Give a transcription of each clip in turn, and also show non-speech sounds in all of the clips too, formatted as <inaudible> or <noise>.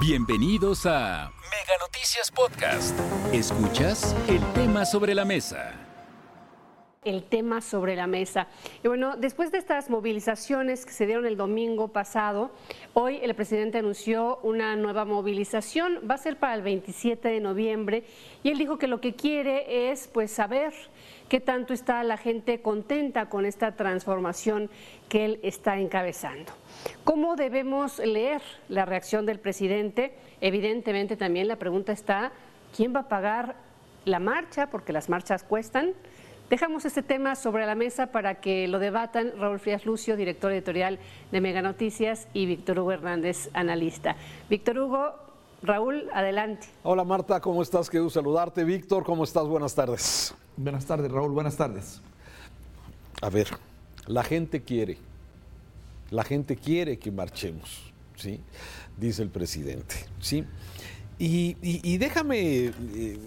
Bienvenidos a Mega Noticias Podcast. Escuchas el tema sobre la mesa el tema sobre la mesa. Y bueno, después de estas movilizaciones que se dieron el domingo pasado, hoy el presidente anunció una nueva movilización, va a ser para el 27 de noviembre, y él dijo que lo que quiere es pues saber qué tanto está la gente contenta con esta transformación que él está encabezando. ¿Cómo debemos leer la reacción del presidente? Evidentemente también la pregunta está, ¿quién va a pagar la marcha? Porque las marchas cuestan. Dejamos este tema sobre la mesa para que lo debatan Raúl Frías Lucio, director editorial de Mega Noticias, y Víctor Hugo Hernández, analista. Víctor Hugo, Raúl, adelante. Hola Marta, ¿cómo estás? Quiero saludarte. Víctor, ¿cómo estás? Buenas tardes. Buenas tardes, Raúl. Buenas tardes. A ver, la gente quiere la gente quiere que marchemos, ¿sí? Dice el presidente, ¿sí? Y, déjame eh,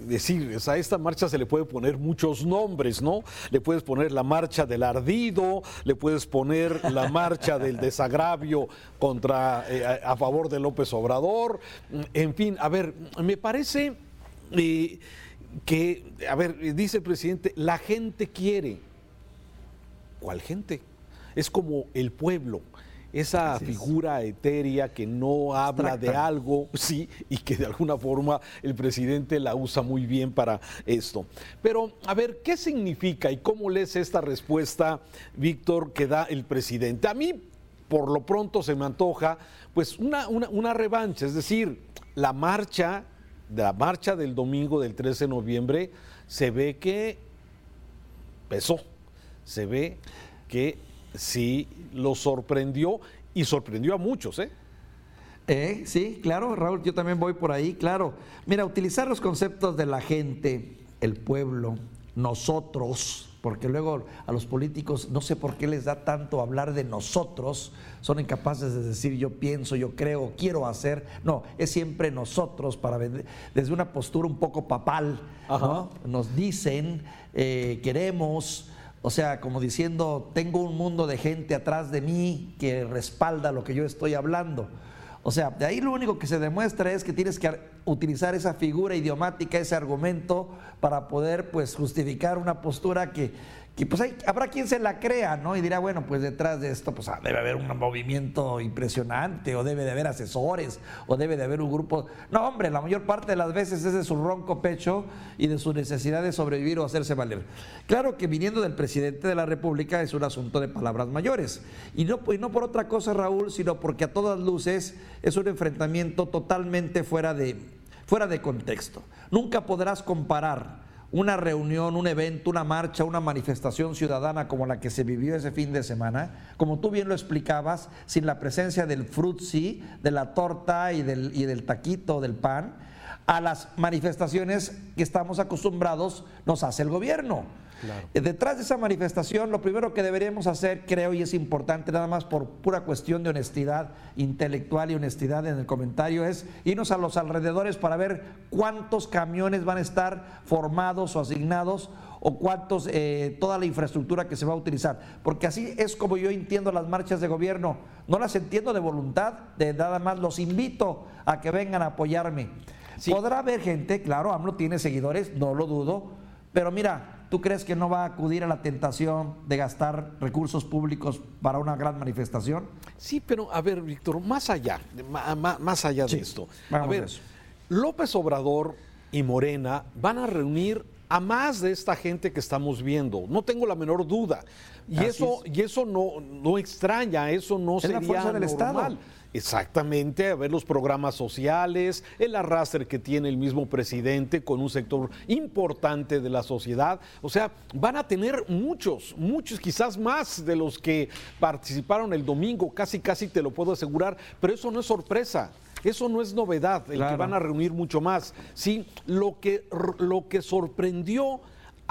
decir, a esta marcha se le puede poner muchos nombres, ¿no? Le puedes poner la marcha del ardido, le puedes poner la marcha del desagravio contra, eh, a, favor de López Obrador, en fin, a ver, me parece eh, que, a ver, dice el presidente, la gente quiere. ¿Cuál gente? es como el pueblo, esa figura etérea que no habla de algo, <laughs> sí, y que de alguna forma el presidente la usa muy bien para esto. Pero, a ver, ¿qué significa y cómo lees esta respuesta, Víctor, que da el presidente? A mí, por lo pronto, se me antoja, pues, una, una, revancha, es decir, la marcha, la marcha del domingo del 13 de noviembre, se ve que pesó, se ve que sí lo sorprendió y sorprendió a muchos, ¿eh? ¿eh? sí, claro, Raúl, yo también voy por ahí, claro. Mira, utilizar los conceptos de la gente, el pueblo, nosotros, porque luego a los políticos no sé por qué les da tanto hablar de nosotros, son incapaces de decir yo pienso, yo creo, quiero hacer, no, es siempre nosotros para desde una postura un poco papal, ¿no? Nos dicen, eh, queremos, o sea, como diciendo, tengo un mundo de gente atrás de mí que respalda lo que yo estoy hablando. O sea, de ahí lo único que se demuestra es que tienes que utilizar esa figura idiomática, ese argumento, para poder pues justificar una postura que, y pues hay, habrá quien se la crea, ¿no? Y dirá, bueno, pues detrás de esto pues ah, debe haber un movimiento impresionante, o debe de haber asesores, o debe de haber un grupo. No, hombre, la mayor parte de las veces es de su ronco pecho y de su necesidad de sobrevivir o hacerse valer. Claro que viniendo del presidente de la República es un asunto de palabras mayores. Y no, y no por otra cosa, Raúl, sino porque a todas luces es un enfrentamiento totalmente fuera de, fuera de contexto. Nunca podrás comparar una reunión, un evento, una marcha, una manifestación ciudadana como la que se vivió ese fin de semana, como tú bien lo explicabas, sin la presencia del frutzi, de la torta y del, y del taquito, del pan, a las manifestaciones que estamos acostumbrados nos hace el gobierno. Eh, detrás de esa manifestación, lo primero que deberíamos hacer, creo, y es importante, nada más por pura cuestión de honestidad intelectual y honestidad en el comentario, es irnos a los alrededores para ver cuántos camiones van a estar formados o asignados o cuántos, eh, toda la infraestructura que se va a utilizar. Porque así es como yo entiendo las marchas de gobierno. No las entiendo de voluntad, de nada más los invito a que vengan a apoyarme. Podrá haber gente, claro, AMLO tiene seguidores, no lo dudo, pero mira, ¿Tú crees que no va a acudir a la tentación de gastar recursos públicos para una gran manifestación? Sí, pero a ver, Víctor, más allá, más, allá de esto. A ver, López Obrador y Morena van a reunir a más de esta gente que estamos viendo. No tengo la menor duda. Y eso, y eso no, no extraña, eso no es sería la fuerza del Estado. Exactamente, a ver los programas sociales, el arrastre que tiene el mismo presidente con un sector importante de la sociedad. O sea, van a tener muchos, muchos, quizás más de los que participaron el domingo, casi, casi te lo puedo asegurar, pero eso no es sorpresa. Eso no es novedad, el que van a reunir mucho más. Sí, lo que, lo que sorprendió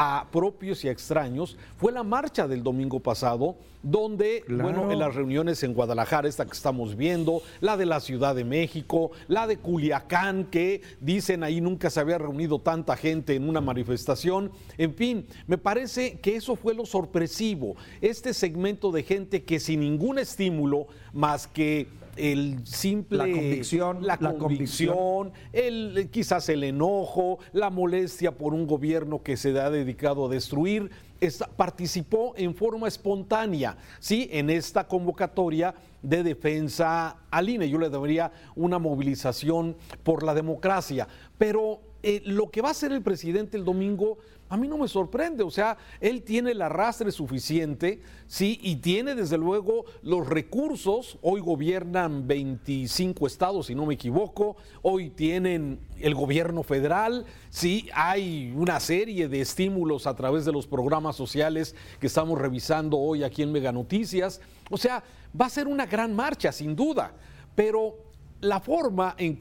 a propios y a extraños fue la marcha del domingo pasado, donde, bueno, en las reuniones en Guadalajara, esta que estamos viendo, la de la Ciudad de México, la de Culiacán, que dicen ahí nunca se había reunido tanta gente en una manifestación. En fin, me parece que eso fue lo sorpresivo, este segmento de gente que sin ningún estímulo más que el simple la convicción, la, convicción, el quizás el enojo, la molestia por un gobierno que se ha dedicado a destruir, participó en forma espontánea, sí, en esta convocatoria de defensa al INE. Yo le daría una movilización por la democracia, pero eh, lo que va a hacer el presidente el domingo a mí no me sorprende, o sea, él tiene el arrastre suficiente, sí, y tiene desde luego los recursos, hoy gobiernan 25 estados, si no me equivoco, hoy tienen el gobierno federal, sí, hay una serie de estímulos a través de los programas sociales que estamos revisando hoy aquí en Mega Noticias, o sea, va a ser una gran marcha, sin duda, pero la forma en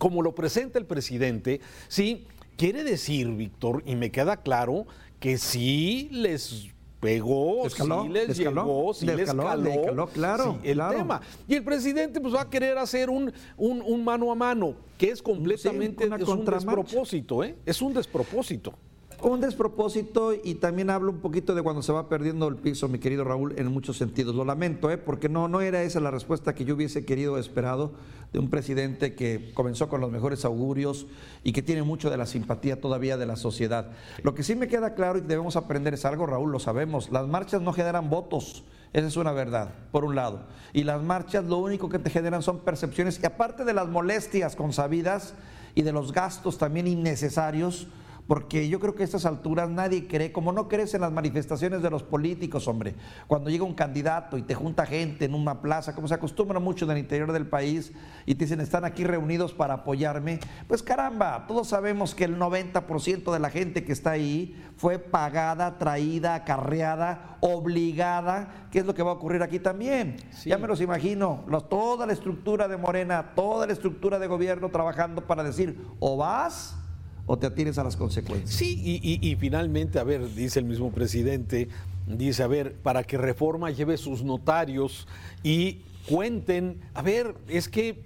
como lo presenta el presidente, sí, Quiere decir, Víctor, y me queda claro, que sí les pegó, sí les llegó, sí les caló, claro, el tema. Y el presidente pues va a querer hacer un, un, mano a mano, que es completamente es un despropósito, ¿eh? Es un despropósito. Un despropósito y también hablo un poquito de cuando se va perdiendo el piso, mi querido Raúl, en muchos sentidos. Lo lamento, ¿eh? porque no, no era esa la respuesta que yo hubiese querido esperado de un presidente que comenzó con los mejores augurios y que tiene mucho de la simpatía todavía de la sociedad. Lo que sí me queda claro y debemos aprender es algo, Raúl, lo sabemos, las marchas no generan votos. Esa es una verdad, por un lado. Y las marchas lo único que te generan son percepciones y aparte de las molestias consabidas y de los gastos también innecesarios, porque yo creo que a estas alturas nadie cree, como no crees en las manifestaciones de los políticos, hombre, cuando llega un candidato y te junta gente en una plaza, como se acostumbra mucho en el interior del país, y te dicen, están aquí reunidos para apoyarme, pues caramba, todos sabemos que el 90% de la gente que está ahí fue pagada, traída, acarreada, obligada, ¿qué es lo que va a ocurrir aquí también? Ya me los imagino, toda la estructura de Morena, toda la estructura de gobierno trabajando para decir, o vas o te atires a las consecuencias. Sí, y, finalmente, a ver, dice el mismo presidente, dice, a ver, para que Reforma lleve sus notarios y cuenten, a ver, es que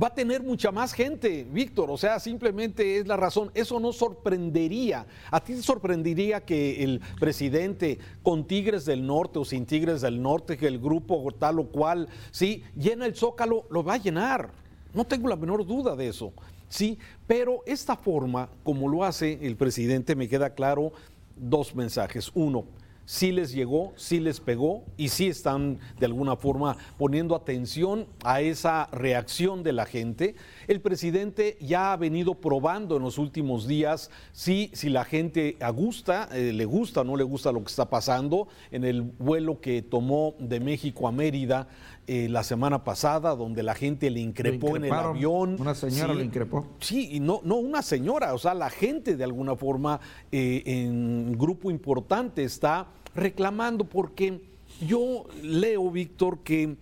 va a tener mucha más gente, Víctor, o sea, simplemente es la razón. Eso no sorprendería. ¿A ti te sorprendería que el presidente con Tigres del Norte o sin Tigres del Norte, que el grupo tal o cual, sí, llena el zócalo, lo va a llenar? No tengo la menor duda de eso. Sí, pero esta forma, como lo hace el presidente, me queda claro dos mensajes. Uno, sí les llegó, sí les pegó y sí están de alguna forma poniendo atención a esa reacción de la gente. El presidente ya ha venido probando en los últimos días si, si la gente gusta, eh, le gusta o no le gusta lo que está pasando. En el vuelo que tomó de México a Mérida eh, la semana pasada, donde la gente le increpó en el avión. Una señora le increpó. Sí, y no, no una señora, o sea, la gente de alguna forma eh, en grupo importante está reclamando porque yo leo, Víctor, que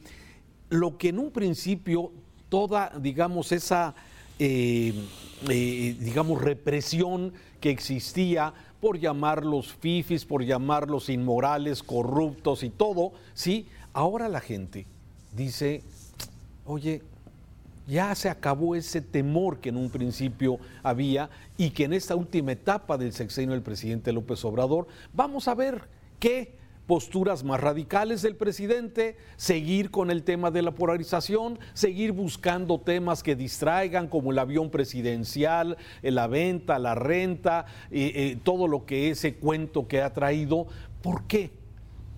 lo que en un principio toda, digamos, esa, eh, digamos, represión que existía por llamarlos fifis, por llamarlos inmorales, corruptos y todo, ¿sí? Ahora la gente dice, oye, ya se acabó ese temor que en un principio había y que en esta última etapa del sexenio del presidente López Obrador, vamos a ver qué posturas más radicales del presidente, seguir con el tema de la polarización, seguir buscando temas que distraigan como el avión presidencial, la venta, la renta, eh, eh, todo lo que ese cuento que ha traído. ¿Por qué?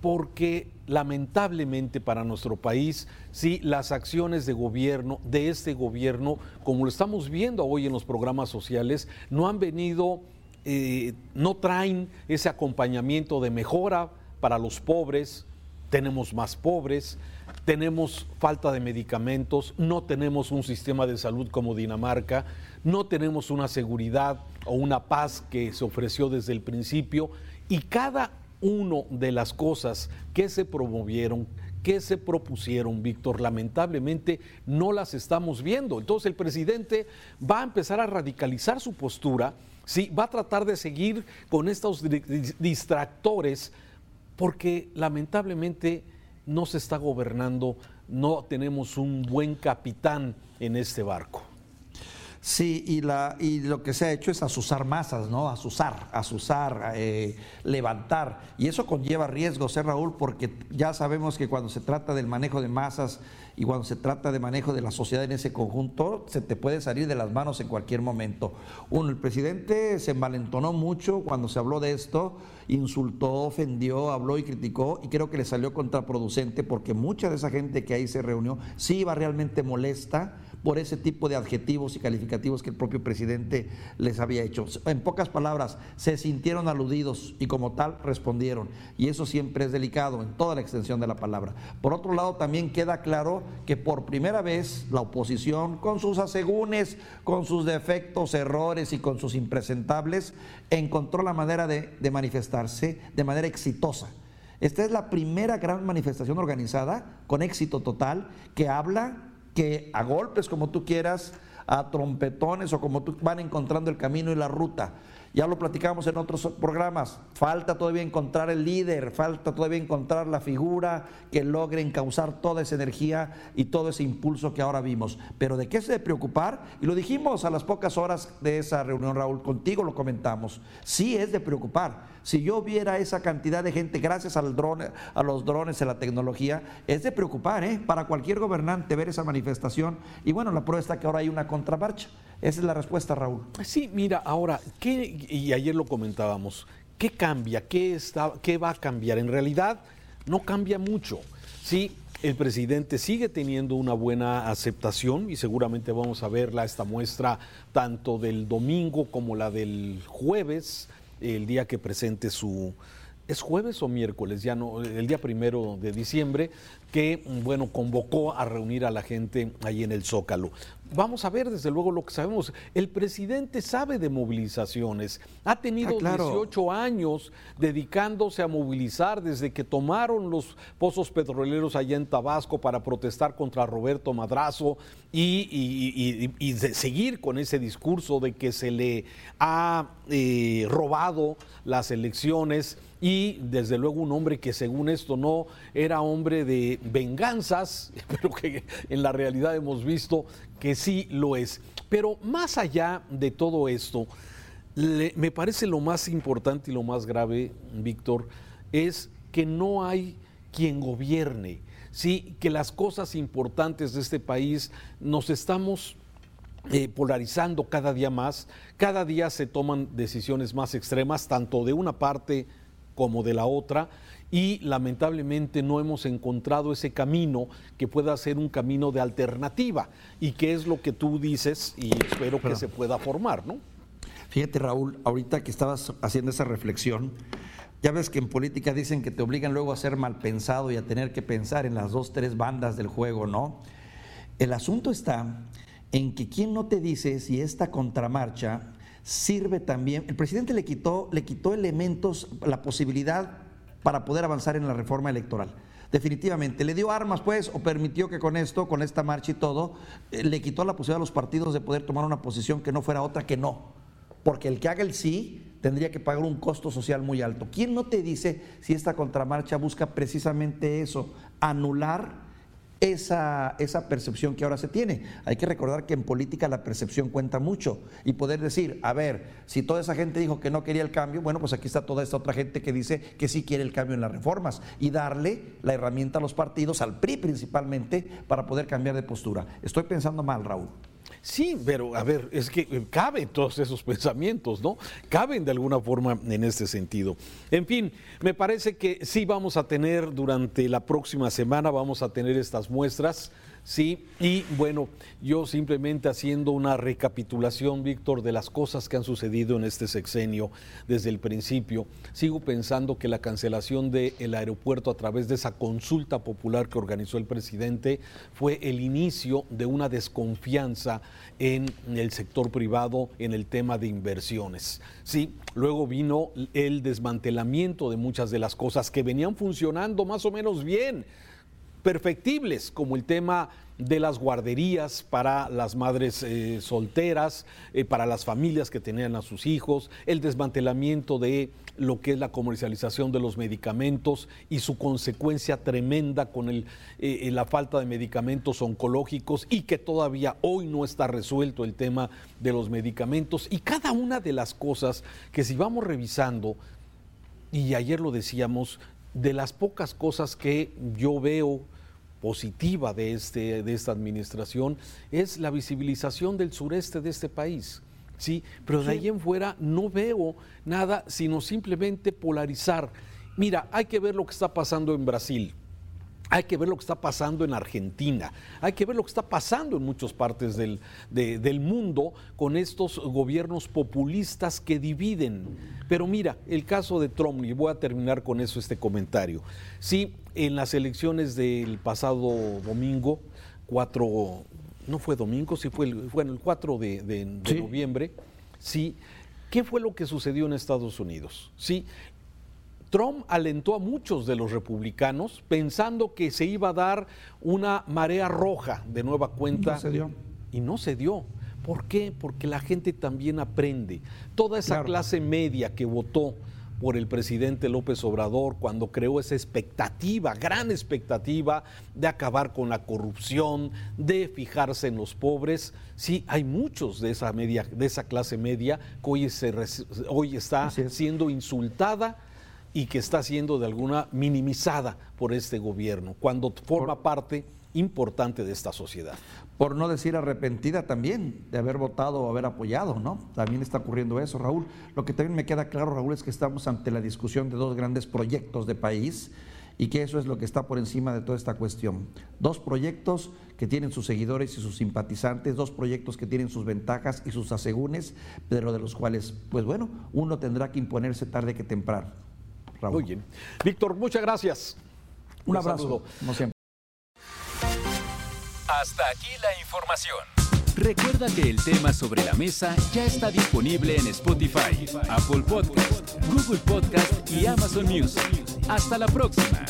porque lamentablemente para nuestro país, sí, las acciones de gobierno, de este gobierno, como lo estamos viendo hoy en los programas sociales, no han venido, eh, no traen ese acompañamiento de mejora para los pobres, tenemos más pobres, tenemos falta de medicamentos, no tenemos un sistema de salud como Dinamarca, no tenemos una seguridad o una paz que se ofreció desde el principio y cada una de las cosas que se promovieron, que se propusieron, Víctor, lamentablemente no las estamos viendo. Entonces el presidente va a empezar a radicalizar su postura, ¿sí? va a tratar de seguir con estos distractores, porque lamentablemente no se está gobernando, no tenemos un buen capitán en este barco. Sí, y, la, y lo que se ha hecho es asusar masas, ¿no? Asusar, asusar, eh, levantar. Y eso conlleva riesgos, ¿eh, Raúl? Porque ya sabemos que cuando se trata del manejo de masas y cuando se trata de manejo de la sociedad en ese conjunto, se te puede salir de las manos en cualquier momento. Uno, el presidente se envalentonó mucho cuando se habló de esto, insultó, ofendió, habló y criticó, y creo que le salió contraproducente porque mucha de esa gente que ahí se reunió sí iba realmente molesta por ese tipo de adjetivos y calificativos que el propio presidente les había hecho. En pocas palabras, se sintieron aludidos y como tal respondieron. Y eso siempre es delicado en toda la extensión de la palabra. Por otro lado, también queda claro que por primera vez la oposición, con sus asegúnes, con sus defectos, errores y con sus impresentables, encontró la manera de, de manifestarse de manera exitosa. Esta es la primera gran manifestación organizada con éxito total que habla que a golpes como tú quieras, a trompetones o como tú van encontrando el camino y la ruta. Ya lo platicamos en otros programas. Falta todavía encontrar el líder, falta todavía encontrar la figura que logre encauzar toda esa energía y todo ese impulso que ahora vimos. Pero ¿de qué se debe preocupar? Y lo dijimos a las pocas horas de esa reunión, Raúl, contigo lo comentamos. Sí es de preocupar. Si yo viera esa cantidad de gente, gracias al drone, a los drones, a la tecnología, es de preocupar, ¿eh? Para cualquier gobernante ver esa manifestación. Y bueno, la prueba está que ahora hay una contramarcha. Esa es la respuesta, Raúl. Sí, mira, ahora, ¿qué, y ayer lo comentábamos, ¿qué cambia? ¿Qué, está, ¿Qué va a cambiar? En realidad, no cambia mucho. Sí, el presidente sigue teniendo una buena aceptación y seguramente vamos a verla esta muestra tanto del domingo como la del jueves, el día que presente su, ¿Es jueves o miércoles? Ya no, el día primero de diciembre, que, bueno, convocó a reunir a la gente ahí en el Zócalo. Vamos a ver, desde luego, lo que sabemos. El presidente sabe de movilizaciones. Ha tenido 18 ah, años dedicándose a movilizar desde que tomaron los pozos petroleros allá en Tabasco para protestar contra Roberto Madrazo y, seguir con ese discurso de que se le ha eh, robado las elecciones y desde luego un hombre que según esto no era hombre de venganzas, <laughs> pero que en la realidad hemos visto que sí lo es. Pero más allá de todo esto, me parece lo más importante y lo más grave, Víctor, es que no hay quien gobierne, sí, que las cosas importantes de este país nos estamos eh, polarizando cada día más, cada día se toman decisiones más extremas, tanto de una parte como de la otra y lamentablemente no hemos encontrado ese camino que pueda ser un camino de alternativa y que es lo que tú dices y espero que se pueda formar, ¿no? Fíjate Raúl, ahorita que estabas haciendo esa reflexión, ya ves que en política dicen que te obligan luego a ser mal pensado y a tener que pensar en las dos, tres bandas del juego, ¿no? El asunto está en que quién no te dice si esta contramarcha sirve también, el presidente le quitó, le quitó elementos, la posibilidad para poder avanzar en la reforma electoral. Definitivamente, le dio armas pues o permitió que con esto, con esta marcha y todo, eh, le quitó la posibilidad a los partidos de poder tomar una posición que no fuera otra que no. Porque el que haga el sí tendría que pagar un costo social muy alto. ¿Quién no te dice si esta contramarcha busca precisamente eso, anular esa, esa percepción que ahora se tiene. Hay que recordar que en política la percepción cuenta mucho y poder decir, a ver, si toda esa gente dijo que no quería el cambio, bueno, pues aquí está toda esta otra gente que dice que sí quiere el cambio en las reformas y darle la herramienta a los partidos, al PRI principalmente, para poder cambiar de postura. Estoy pensando mal, Raúl. Sí, pero a ver, es que eh, caben todos esos pensamientos, ¿no? Caben de alguna forma en este sentido. En fin, me parece que sí vamos a tener durante la próxima semana, vamos a tener estas muestras Sí, y bueno, yo simplemente haciendo una recapitulación, Víctor, de las cosas que han sucedido en este sexenio desde el principio, sigo pensando que la cancelación del aeropuerto a través de esa consulta popular que organizó el presidente fue el inicio de una desconfianza en el sector privado en el tema de inversiones. Sí, luego vino el desmantelamiento de muchas de las cosas que venían funcionando más o menos bien perfectibles, como el tema de las guarderías para las madres eh, solteras, eh, para las familias que tenían a sus hijos, el desmantelamiento de lo que es la comercialización de los medicamentos y su consecuencia tremenda con eh, la falta de medicamentos oncológicos y que todavía hoy no está resuelto el tema de los medicamentos. Y cada una de las cosas que si vamos revisando, y ayer lo decíamos, de las pocas cosas que yo veo, positiva de, este, de esta administración es la visibilización del sureste de este país. Sí, pero de ahí en fuera no veo nada, sino simplemente polarizar. Mira, hay que ver lo que está pasando en Brasil. Hay que ver lo que está pasando en Argentina, hay que ver lo que está pasando en muchas partes del, del, mundo con estos gobiernos populistas que dividen. Pero mira, el caso de Trump, y voy a terminar con eso este comentario. Sí, en las elecciones del pasado domingo, 4, no fue domingo, sí fue el, fue el 4 de, noviembre, sí, ¿qué fue lo que sucedió en Estados Unidos? Sí, Trump alentó a muchos de los republicanos pensando que se iba a dar una marea roja de nueva cuenta. No se dio. Y no se dio. ¿Por qué? Porque la gente también aprende. Toda esa clase media que votó por el presidente López Obrador cuando creó esa expectativa, gran expectativa de acabar con la corrupción, de fijarse en los pobres. Sí, hay muchos de esa media, de esa clase media que hoy, se, hoy está siendo insultada y que está siendo de alguna minimizada por este gobierno, cuando forma parte importante de esta sociedad. Por no decir arrepentida también de haber votado o haber apoyado, ¿no? También está ocurriendo eso, Raúl. Lo que también me queda claro, Raúl, es que estamos ante la discusión de dos grandes proyectos de país y que eso es lo que está por encima de toda esta cuestión. Dos proyectos que tienen sus seguidores y sus simpatizantes, dos proyectos que tienen sus ventajas y sus asegúnes, pero de los cuales, pues bueno, uno tendrá que imponerse tarde que temprano. Muy bien. Víctor, muchas gracias. Un, abrazo. Como siempre. Hasta aquí la información. Recuerda que el tema sobre la mesa ya está disponible en Spotify, Apple Podcast, Google Podcast y Amazon Music. Hasta la próxima.